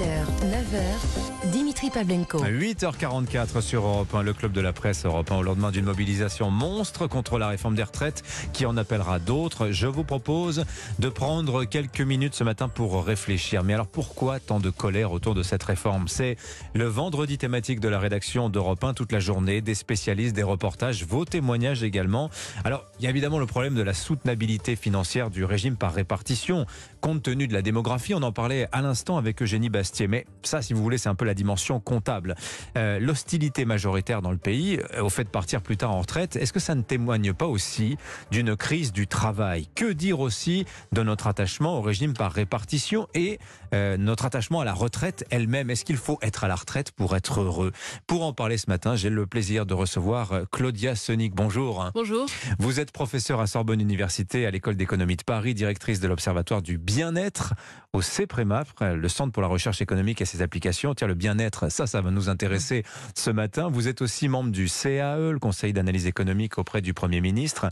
8h, 9h, Dimitri Pavlenko. 8h44 sur Europe 1, le club de la presse Europe 1, au lendemain d'une mobilisation monstre contre la réforme des retraites qui en appellera d'autres. Je vous propose de prendre quelques minutes ce matin pour réfléchir. Mais alors pourquoi tant de colère autour de cette réforme? C'est le vendredi thématique de la rédaction d'Europe 1 toute la journée, des spécialistes, des reportages, vos témoignages également. Alors il y a évidemment le problème de la soutenabilité financière du régime par répartition. Compte tenu de la démographie, on en parlait à l'instant avec Eugénie Mais ça, si vous voulez, c'est un peu la dimension comptable. Euh, L'hostilité majoritaire dans le pays euh, au fait de partir plus tard en retraite, est-ce que ça ne témoigne pas aussi d'une crise du travail? Que dire aussi de notre attachement au régime par répartition et euh, notre attachement à la retraite elle-même? Est-ce qu'il faut être à la retraite pour être heureux? Pour en parler ce matin, j'ai le plaisir de recevoir Claudia Sonic. Bonjour. Bonjour. Vous êtes professeure à Sorbonne Université, à l'école d'économie de Paris, directrice de l'Observatoire du bien-être au CEPREMA, le Centre pour la recherche économique et ses applications. Tiens, le bien-être, ça, ça va nous intéresser ce matin. Vous êtes aussi membre du CAE, le Conseil d'analyse économique auprès du Premier ministre.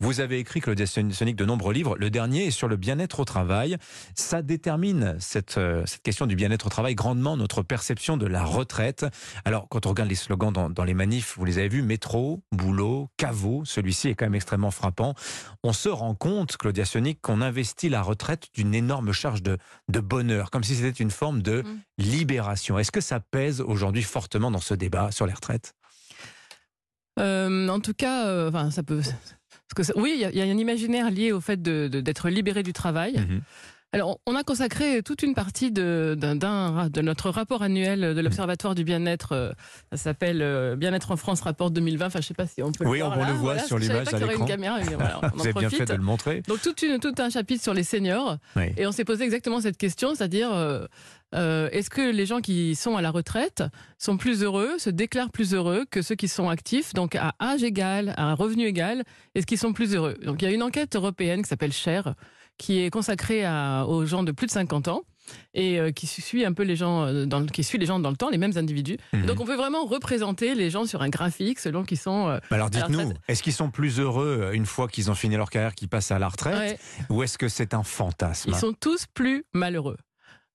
Vous avez écrit, Claudia Sonic, de nombreux livres. Le dernier est sur le bien-être au travail. Ça détermine cette, euh, cette question du bien-être au travail grandement notre perception de la retraite. Alors, quand on regarde les slogans dans, dans les manifs, vous les avez vus, métro, boulot, caveau, celui-ci est quand même extrêmement frappant. On se rend compte, Claudia Sonic, qu'on investit la retraite d'une énorme charge de, de bonheur, comme si c'était une forme de Mm. libération. Est-ce que ça pèse aujourd'hui fortement dans ce débat sur les retraites? Euh, en tout cas, euh, enfin, ça peut. Parce que ça- oui, il y, a- il y a un imaginaire lié au fait de- de- d'être libéré du travail. Mhm. Alors, on a consacré toute une partie de, notre rapport annuel de l'Observatoire du bien-être. euh, Ça s'appelle Bien-être en France, rapport 2020. Enfin, je sais pas si on peut Oui, le voir on là. le voit Voilà, sur l'image à l'écran. voilà, on Vous avez bien fait de le montrer. Donc, une, tout un chapitre sur les seniors. Oui. Et on s'est posé exactement cette question, c'est-à-dire euh, euh, est-ce que les gens qui sont à la retraite sont plus heureux, se déclarent plus heureux que ceux qui sont actifs, donc à âge égal, à revenu égal, est-ce qu'ils sont plus heureux? Donc il y a une enquête européenne qui s'appelle Cher, qui est consacrée à- aux gens de plus de 50 ans et euh, qui suit un peu les gens euh, dans le- qui suit les gens dans le temps, les mêmes individus. Mhm. Donc on peut vraiment représenter les gens sur un graphique selon qu'ils sont euh, Alors dites-nous, est-ce qu'ils sont plus heureux une fois qu'ils ont fini leur carrière, qu'ils passent à la retraite, ouais, ou est-ce que c'est un fantasme? Ils sont tous plus malheureux.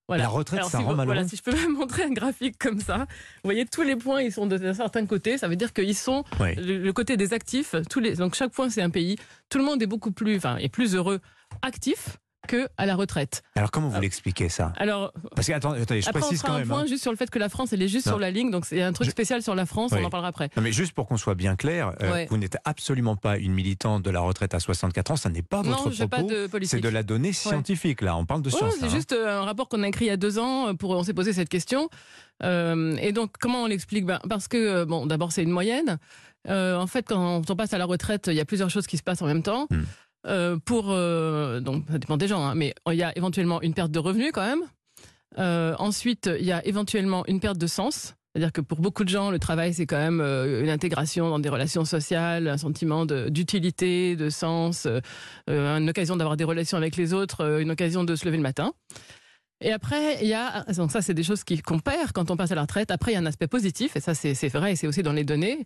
Voilà. La retraite, ça si rend vous- malheureux Voilà, si je peux même montrer un graphique comme ça, vous voyez tous les points, ils sont de- d'un certain côté. Ça veut dire qu'ils sont Oui. le, le côté des actifs. Tous les, donc chaque point c'est un pays. Tout le monde est beaucoup plus, enfin, est plus heureux actif que à la retraite. Alors comment vous l'expliquez ça? Alors Parce que attendez, attendez, je après on précise fera quand un même. point hein. juste sur le fait que la France elle est juste Non. sur la ligne. Donc c'est un truc Je- spécial sur la France. Oui. On en parlera après. Non, mais juste pour qu'on soit bien clair, euh, Ouais. vous n'êtes absolument pas une militante de la retraite à 64 ans, ça n'est pas votre non, j'ai pas propos. de politique. C'est de la donnée scientifique, là. On parle de Ouais, science. c'est hein. juste euh, un rapport qu'on a écrit il y a deux ans. euh, Pour, on s'est posé cette question. Euh, et donc, comment on l'explique? Ben, Parce que, bon, d'abord, c'est une moyenne. Euh, en fait, quand on passe à la retraite, il y a plusieurs choses qui se passent en même temps. Hmm. Euh, euh, donc, ça dépend des gens, hein, mais il y a éventuellement une perte de revenus quand même. Euh, ensuite, il y a éventuellement une perte de sens. C'est-à-dire que pour beaucoup de gens, le travail, c'est quand même une intégration dans des relations sociales, un sentiment d'utilité, de, sens, une occasion d'avoir des relations avec les autres, une occasion de se lever le matin. Et après, il y a, donc ça, c'est des choses qu'on perd quand on passe à la retraite. Après, il y a un aspect positif, et ça, c'est vrai, et c'est aussi dans les données.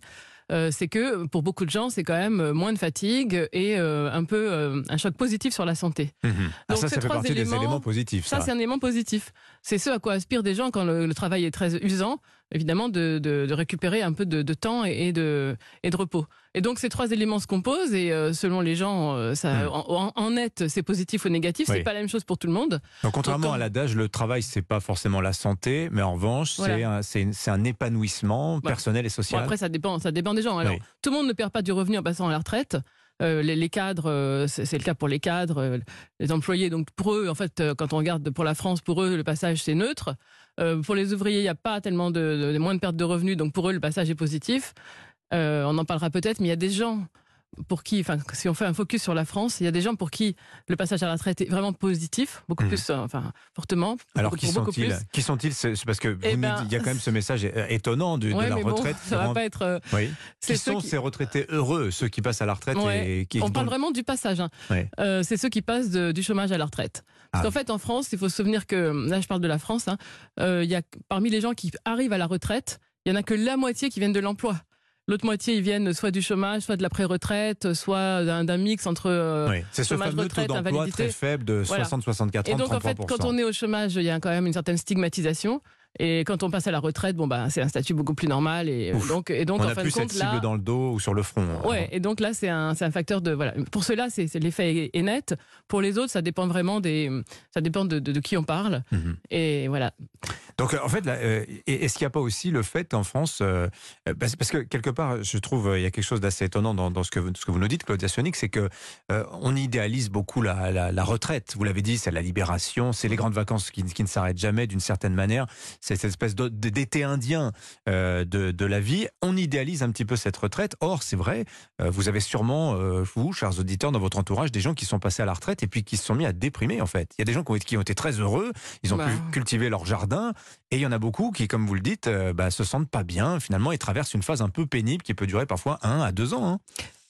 Euh, c'est que pour beaucoup de gens, c'est quand même euh, moins de fatigue et euh, un peu euh, un choc positif sur la santé. Mhm. Ah, Donc, ça, ces ça fait trois partie des éléments, éléments positifs. Ça, Ça, c'est un élément positif. C'est ce à quoi aspirent des gens quand le, le travail est très usant, évidemment, de, de- de récupérer un peu de, de temps et, et de, et de repos. Et donc, ces trois éléments se composent et euh, selon les gens, euh, ça, Hmm. en, en net, c'est positif ou négatif. Oui. C'est pas la même chose pour tout le monde. Donc, contrairement Donc, à l'adage, le travail, c'est pas forcément la santé, mais en revanche, Voilà. c'est un, un épanouissement Voilà. personnel et Bon, social. après, ça dépend, ça dépend des gens. Alors, Oui. tout le monde ne perd pas du revenu en passant à la retraite. Euh, les, cadres, euh, c'est le cas pour les cadres, euh, les employés. Donc pour eux, en fait, quand on regarde pour la France, pour eux, le passage c'est neutre. Pour les ouvriers, il n'y a pas tellement de, de- moins de perte de revenus, donc pour eux, le passage est positif. On en parlera peut-être, mais il y a des gens pour qui, enfin, si on fait un focus sur la France, il y a des gens pour qui le passage à la retraite est vraiment positif, beaucoup Mhm. plus, euh, enfin, fortement. Alors, pour qui sont-ils. Qui sont-ils C'est parce que vous Eh ben, dites- il y a quand même ce message étonnant de Ouais, la mais bon, retraite. ça va Rend- pas être. euh, Oui. Qui sont qui- ces retraités heureux, ceux qui passent à la retraite Ouais. et qui On parle vraiment du passage. hein. Ouais. Euh, c'est ceux qui passent de- du chômage à la retraite. Parce Ah. qu'en fait, en France, il faut se souvenir que, là je parle de la France, hein, euh, il y a, parmi les gens qui arrivent à la retraite, il y en a que la moitié qui viennent de l'emploi. L'autre moitié, ils viennent soit du chômage, soit de la pré-retraite, soit d'un mix entre euh, Oui, c'est ce fameux taux retraite, d'emploi invalidité. très faible de Voilà. 60-64 ans, Et donc, en fait, 33%. quand on est au chômage, il y a quand même une certaine stigmatisation. Et quand on passe à la retraite, bon, bah, c'est un statut beaucoup plus normal. Et euh, Ouf. donc, et donc on en fin plus de compte, cette cible là. dans le dos ou sur le front. Ouais, et donc là, c'est un, c'est un facteur de. Voilà. Pour cela, c'est l'effet est, net. Pour les autres, ça dépend vraiment des. Ça dépend de, de- de qui on parle. Mhm. Et voilà. Donc, en fait, euh, est-ce qu'il n'y a pas aussi le fait en France, euh, euh, parce, parce que quelque part, je trouve, il y a quelque chose d'assez étonnant dans, dans ce, que vous, ce que vous nous dites, Claudia Sonic, c'est que euh, on idéalise beaucoup la, la- la retraite. Vous l'avez dit, c'est la libération, c'est les grandes vacances qui, qui ne s'arrêtent jamais d'une certaine manière. C'est cette espèce d'été indien euh, de, de la vie. On idéalise un petit peu cette retraite. Or, c'est vrai, euh, vous avez sûrement, vous, chers auditeurs, dans votre entourage, des gens qui sont passés à la retraite et puis qui se sont mis à déprimer, en fait. Il y a des gens qui ont, été- qui ont été très heureux, ils ont Bah. pu cultiver leur jardin, et il y en a beaucoup qui, comme vous le dites, euh, bah, se sentent pas bien, finalement, et traversent une phase un peu pénible qui peut durer parfois un à deux ans. hein.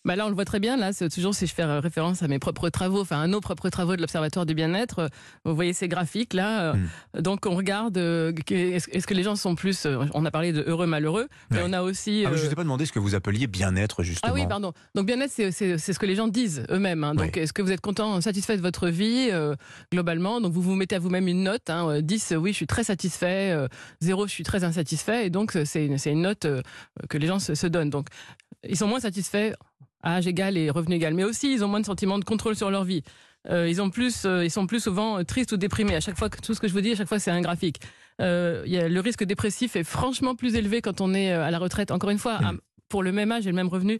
Bah là, on le voit très bien. Là, c'est toujours si je fais référence à mes propres travaux, enfin à nos propres travaux de l'Observatoire du bien-être. euh, Vous voyez ces graphiques là. euh, Donc on regarde. euh, Est-ce que les gens sont plus euh, On a parlé de heureux, malheureux, mais Ouais. on a aussi. Ah, mais je euh, ne vous ai pas demandé ce que vous appeliez bien-être, justement. Ah oui, pardon. Donc bien-être, c'est ce que les gens disent eux-mêmes. hein. Donc est-ce que vous êtes content, satisfait de votre vie euh, globalement? Donc vous vous mettez à vous-même une note. Hein, euh, 10, euh, oui, je suis très satisfait. euh, 0, je suis très insatisfait. Et donc euh, c'est une, note euh, que les gens se, se donnent. Donc ils sont moins satisfaits âge égal et revenu égal. Mais aussi, ils ont moins de sentiments de contrôle sur leur vie. Euh, ils, ont plus, euh, ils sont plus souvent euh, tristes ou déprimés. À chaque fois, que- tout ce que je vous dis, à chaque fois, c'est un graphique. Euh, il y a, le risque dépressif est franchement plus élevé quand on est à la retraite. Encore une fois, Mm. à- pour le même âge et le même revenu,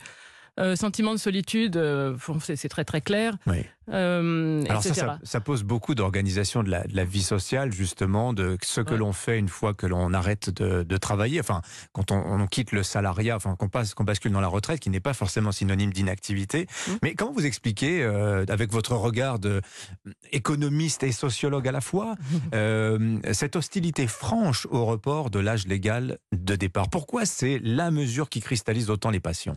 euh, sentiment de solitude, euh, c'est très très clair, Oui. euh, Alors ça, etc. ça, ça pose beaucoup d'organisation de la, de la vie sociale, justement, de ce que Ouais. l'on fait une fois que l'on arrête de, de travailler, enfin, quand on, on quitte le salariat, enfin, qu'on passe, qu'on bascule dans la retraite, qui n'est pas forcément synonyme d'inactivité. Mmh. Mais comment vous expliquez, euh, avec votre regard de économiste et sociologue à la fois, euh, cette hostilité franche au report de l'âge légal de départ? Pourquoi c'est la mesure qui cristallise autant les passions?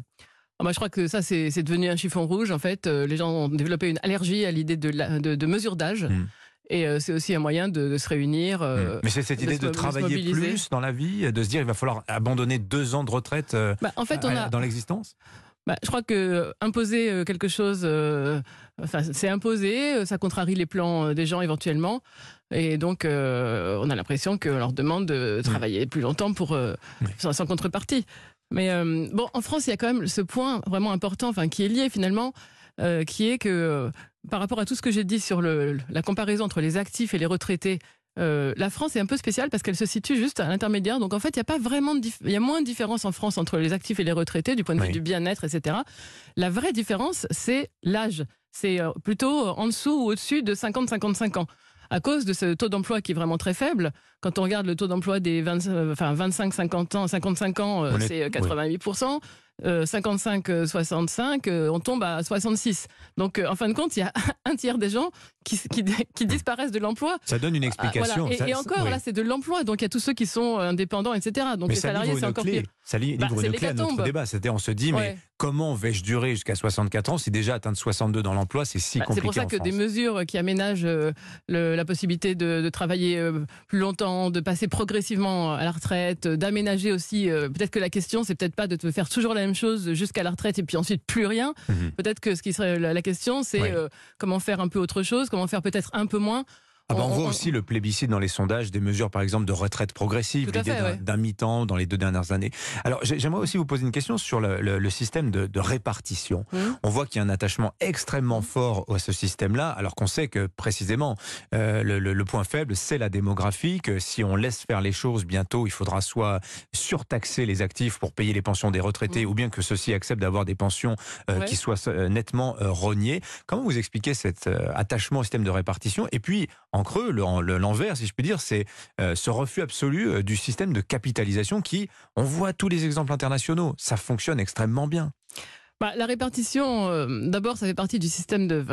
Ah bah, je crois que ça, c'est devenu un chiffon rouge. En fait, Euh, les gens ont développé une allergie à l'idée de, de, de mesure d'âge. Mm. Et euh, c'est aussi un moyen de, de se réunir. euh, Mais c'est cette de idée de travailler plus dans la vie, de se dire il va falloir abandonner deux ans de retraite euh, bah, en fait, on à- a, dans l'existence? Bah, je crois que imposer quelque chose, enfin, c'est imposé, ça contrarie les plans des gens éventuellement, et donc on a l'impression qu'on leur demande de travailler plus longtemps pour Oui. sans, sans contrepartie. Mais euh, bon, en France, il y a quand même ce point vraiment important, enfin, qui est lié finalement, euh, qui est que euh, par rapport à tout ce que j'ai dit sur le, la comparaison entre les actifs et les retraités. la France est un peu spéciale parce qu'elle se situe juste à l'intermédiaire. Donc en fait, il y a pas vraiment de il y a moins de différence en France entre les actifs et les retraités du point de vue du bien-être, etc. La vraie différence, c'est l'âge. C'est plutôt en dessous ou au-dessus de 50-55 ans. À cause de ce taux d'emploi qui est vraiment très faible, quand on regarde le taux d'emploi des 20, euh, enfin 25-50 ans, 55 ans, euh, c'est euh, 88%. euh, 55-65, euh, on tombe à 66. Donc, euh, en fin de compte, il y a un tiers des gens qui, qui, qui disparaissent de l'emploi. Ça donne une explication. voilà. et, Ça- et encore, oui. là, c'est de l'emploi. Donc, il y a tous ceux qui sont euh, indépendants, etc. Donc, mais les salariés, c'est encore pire. Ça Bah, livre c'est une clé à notre débat. C'était, on se dit, mais comment vais-je durer jusqu'à 64 ans si déjà atteindre 62 dans l'emploi, c'est si Bah, c'est compliqué pour ça en que des mesures qui aménagent euh, le- la possibilité de, de travailler euh, plus longtemps, de passer progressivement à la retraite, euh, d'aménager aussi. euh, peut-être que la question, c'est peut-être pas de te faire toujours la même chose jusqu'à la retraite et puis ensuite plus rien. Mhm. Peut-être que ce qui serait la, la question, c'est Oui. euh, comment faire un peu autre chose, comment faire peut-être un peu moins. Ah bah, on, on- voit on- aussi le plébiscite dans les sondages des mesures, par exemple, de retraite progressive, l'idée d'un, ouais. mi-temps dans les deux dernières années. Alors, j'ai- j'aimerais aussi vous poser une question sur le, le- le système de, de répartition. On voit qu'il y a un attachement extrêmement fort à ce système-là, alors qu'on sait que précisément euh, le, point faible, c'est la démographie. Que si on laisse faire les choses, bientôt, il faudra soit surtaxer les actifs pour payer les pensions des retraités, ou bien que ceux-ci acceptent d'avoir des pensions euh, Ouais. qui soient euh, nettement euh, rognées. Comment vous expliquez cet attachement au système de répartition? Et puis, en creux, le- le- l'envers, si je puis dire, c'est euh, ce refus absolu euh, du système de capitalisation qui, on voit tous les exemples internationaux, ça fonctionne extrêmement bien. Bah, la répartition, euh, d'abord, ça fait partie du système de,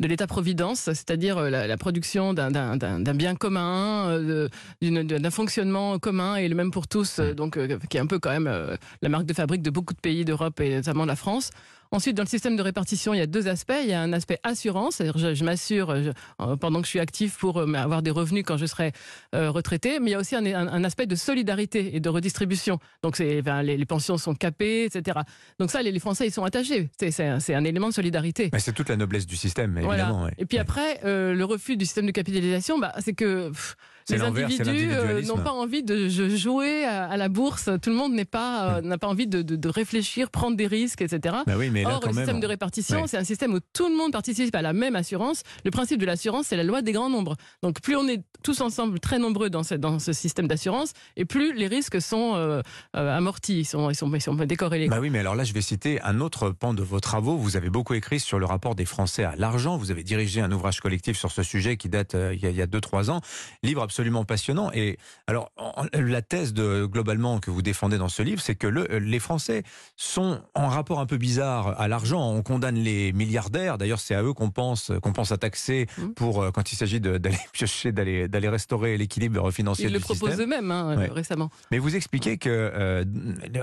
l'État-providence, c'est-à-dire la, la production d'un- bien commun, euh, d'un fonctionnement commun et le même pour tous, euh, donc qui est un peu quand même la marque de fabrique de beaucoup de pays d'Europe et notamment de la France. Ensuite, dans le système de répartition, il y a deux aspects. Il y a un aspect assurance, c'est-à-dire je, je m'assure je- euh, pendant que je suis actif pour euh, avoir des revenus quand je serai euh, retraité. Mais il y a aussi un, un- un aspect de solidarité et de redistribution. Donc c'est, les, les pensions sont capées, etc. Donc ça, les, les Français, ils sont attachés. C'est, c'est un, c'est un élément de solidarité. Mais c'est toute la noblesse du système, Voilà. évidemment. ouais. Et puis après, euh, le refus du système de capitalisation, bah, c'est que pff, les individus euh, n'ont pas envie de jouer à, la bourse. Tout le monde n'est pas euh, n'a pas envie de, de- de réfléchir, prendre des risques, etc. Bah oui, mais là, Or, quand le même. système de répartition, Ouais. c'est un système où tout le monde participe à la même assurance. Le principe de l'assurance, c'est la loi des grands nombres. Donc, plus on est tous ensemble très nombreux dans ce, dans ce système d'assurance, et plus les risques sont euh, euh, amortis, ils sont, ils, sont, ils sont décorrélés. Bah oui, mais alors là, je vais citer un autre pan de vos travaux. Vous avez beaucoup écrit sur le rapport des Français à l'argent. Vous avez dirigé un ouvrage collectif sur ce sujet qui date euh, il y a- il y a 2-3 ans. Livre absolument passionnant. Et alors, en- la thèse de, globalement que vous défendez dans ce livre, c'est que le- les Français sont en rapport un peu bizarre à l'argent. On condamne les milliardaires. D'ailleurs, c'est à eux qu'on pense, qu'on pense à taxer Mhm. pour, euh, quand il s'agit d'aller piocher, d'aller, d'aller restaurer l'équilibre financier Ils du le proposent eux-mêmes hein, Ouais. euh, récemment. Mais vous expliquez que euh,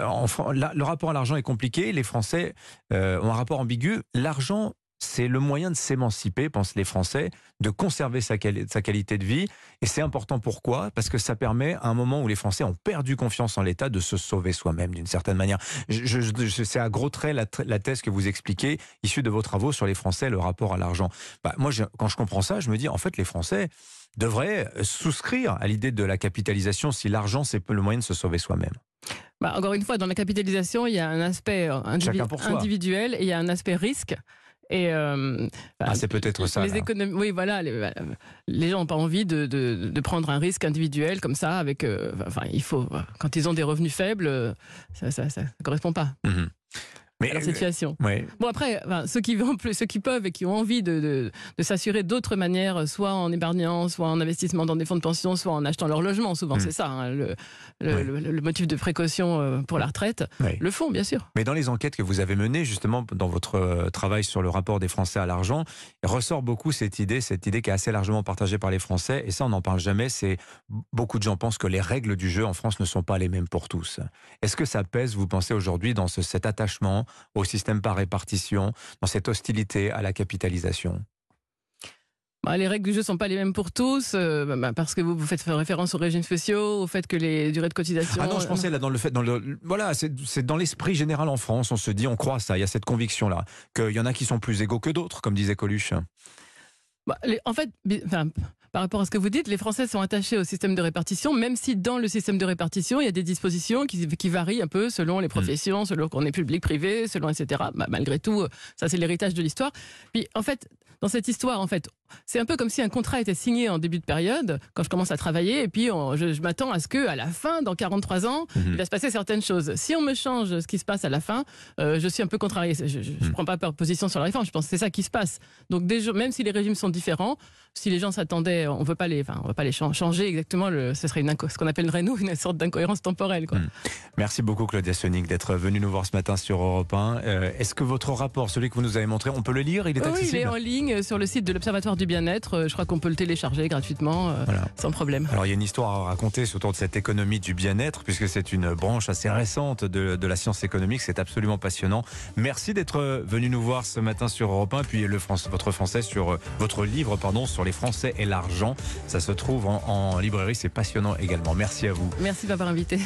en Fran- la- le rapport à l'argent est compliqué. Les Français euh, ont un rapport ambigu. L'argent, c'est le moyen de s'émanciper, pensent les Français, de conserver sa, quali- sa qualité de vie. Et c'est important pourquoi? Parce que ça permet, à un moment où les Français ont perdu confiance en l'État, de se sauver soi-même d'une certaine manière. Je, je- je- c'est à gros traits la, thèse que vous expliquez, issue de vos travaux sur les Français, le rapport à l'argent. Bah, moi, quand je comprends ça, je me dis, en fait, les Français devraient souscrire à l'idée de la capitalisation si l'argent, c'est le moyen de se sauver soi-même. Bah, encore une fois, dans la capitalisation, il y a un aspect euh, individu- individuel et il y a un aspect risque. Et euh, bah, Ah, c'est peut-être ça. Les économies, oui, voilà, les, les gens n'ont pas envie de, de, de prendre un risque individuel comme ça. Avec, euh, enfin, il faut quand ils ont des revenus faibles, euh, ça, ça, ça correspond pas Mhm. Mais à leur situation. ouais. Bon après, enfin, ceux qui plus, ceux qui peuvent et qui ont envie de, de, de s'assurer d'autres manières, soit en épargnant, soit en investissement dans des fonds de pension, soit en achetant leur logement. Souvent, Mm. c'est ça hein, le, le, Ouais. le- le motif de précaution euh, pour la retraite. Ouais. Le font, bien sûr. Mais dans les enquêtes que vous avez menées, justement, dans votre euh, travail sur le rapport des Français à l'argent, ressort beaucoup cette idée, cette idée qui est assez largement partagée par les Français, et ça, on n'en parle jamais, c'est beaucoup de gens pensent que les règles du jeu en France ne sont pas les mêmes pour tous. Est-ce que ça pèse, vous pensez, aujourd'hui, dans ce- cet attachement au système par répartition, dans cette hostilité à la capitalisation? Bah, les règles du jeu sont pas les mêmes pour tous, euh, bah, parce que vous, vous faites référence aux régimes spéciaux, au fait que les durées de cotisation. Ah non, je pensais là dans le fait, dans le, voilà, c'est dans l'esprit général en France, on se dit, on croit ça, il y a cette conviction-là, qu'il y en a qui sont plus égaux que d'autres, comme disait Coluche. Bah, les- en fait, enfin, par rapport à ce que vous dites, les Français sont attachés au système de répartition, même si dans le système de répartition, il y a des dispositions qui, qui varient un peu selon les professions, selon qu'on est public, privé, selon etc. Bah, malgré tout, euh, ça c'est l'héritage de l'histoire. Puis en fait, dans cette histoire, en fait, c'est un peu comme si un contrat était signé en début de période, quand je commence à travailler, et puis on- je, je m'attends à ce que à la fin, dans 43 ans, Mhm. il va se passer certaines choses. Si on me change ce qui se passe à la fin, euh, je suis un peu contrarié. Je ne Mhm. prends pas position sur la réforme, je pense que c'est ça qui se passe. Donc même si les régimes sont différents, si les gens s'attendaient, on veut pas les, enfin, on veut pas les chan- changer exactement. Le, ce serait une ce qu'on appellerait nous une sorte d'incohérence temporelle. Quoi. Mm. Merci beaucoup Claudia Sonig d'être venue nous voir ce matin sur Europe 1. Euh, Est-ce que votre rapport, celui que vous nous avez montré, on peut le lire? Il est Oui, il accessible est en ligne sur le site de l'Observatoire du bien-être. Euh, Je crois qu'on peut le télécharger gratuitement, euh, Voilà. sans problème. Alors il y a une histoire à raconter autour de cette économie du bien-être, puisque c'est une branche assez récente de, de la science économique. C'est absolument passionnant. Merci d'être venu nous voir ce matin sur Europe 1, puis le France, votre français sur votre livre, pardon, sur les Français et l'argent. Ça se trouve en, librairie. C'est passionnant également. Merci à vous. Merci de m'avoir invité.